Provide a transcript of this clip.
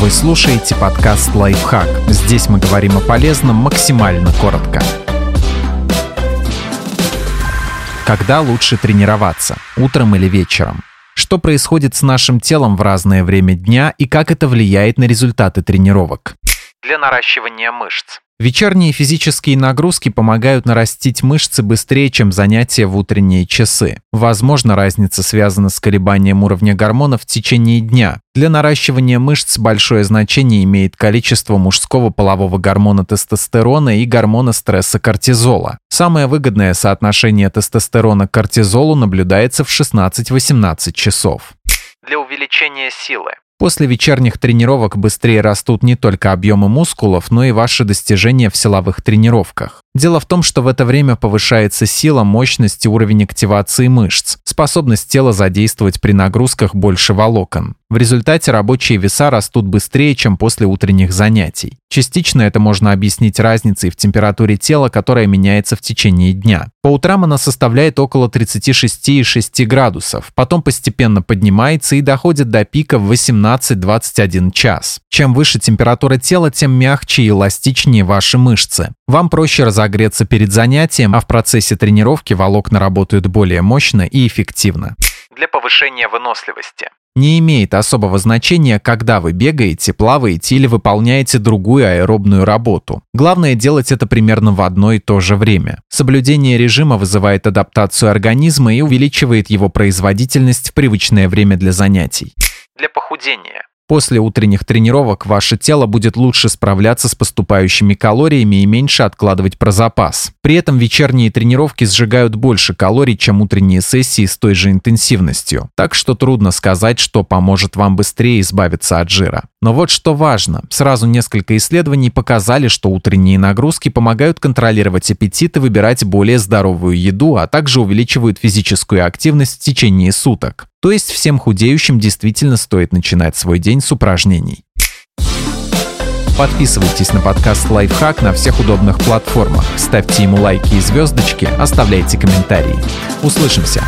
Вы слушаете подкаст «Лайфхак». Здесь мы говорим о полезном максимально коротко. Когда лучше тренироваться? Утром или вечером? Что происходит с нашим телом в разное время дня и как это влияет на результаты тренировок? Для наращивания мышц. Вечерние физические нагрузки помогают нарастить мышцы быстрее, чем занятия в утренние часы. Возможно, разница связана с колебанием уровня гормонов в течение дня. Для наращивания мышц большое значение имеет количество мужского полового гормона тестостерона и гормона стресса кортизола. Самое выгодное соотношение тестостерона к кортизолу наблюдается в 16-18 часов. Для увеличения силы. После вечерних тренировок быстрее растут не только объемы мускулов, но и ваши достижения в силовых тренировках. Дело в том, что в это время повышается сила, мощность и уровень активации мышц, способность тела задействовать при нагрузках больше волокон. В результате рабочие веса растут быстрее, чем после утренних занятий. Частично это можно объяснить разницей в температуре тела, которая меняется в течение дня. По утрам она составляет около 36,6 градусов, потом постепенно поднимается и доходит до пика в 18-21 час. Чем выше температура тела, тем мягче и эластичнее ваши мышцы. Вам проще разогреться перед занятием, а в процессе тренировки волокна работают более мощно и эффективно. Для повышения выносливости. Не имеет особого значения, когда вы бегаете, плаваете или выполняете другую аэробную работу. Главное делать это примерно в одно и то же время. Соблюдение режима вызывает адаптацию организма и увеличивает его производительность в привычное время для занятий. Для похудения. После утренних тренировок ваше тело будет лучше справляться с поступающими калориями и меньше откладывать про запас. При этом вечерние тренировки сжигают больше калорий, чем утренние сессии с той же интенсивностью. Так что трудно сказать, что поможет вам быстрее избавиться от жира. Но вот что важно. Сразу несколько исследований показали, что утренние нагрузки помогают контролировать аппетит и выбирать более здоровую еду, а также увеличивают физическую активность в течение суток. То есть всем худеющим действительно стоит начинать свой день с упражнений. Подписывайтесь на подкаст «Лайфхак» на всех удобных платформах, ставьте ему лайки и звездочки, оставляйте комментарии. Услышимся!